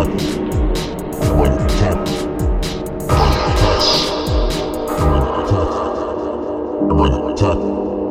attack. I'm under attack. I'm under attack.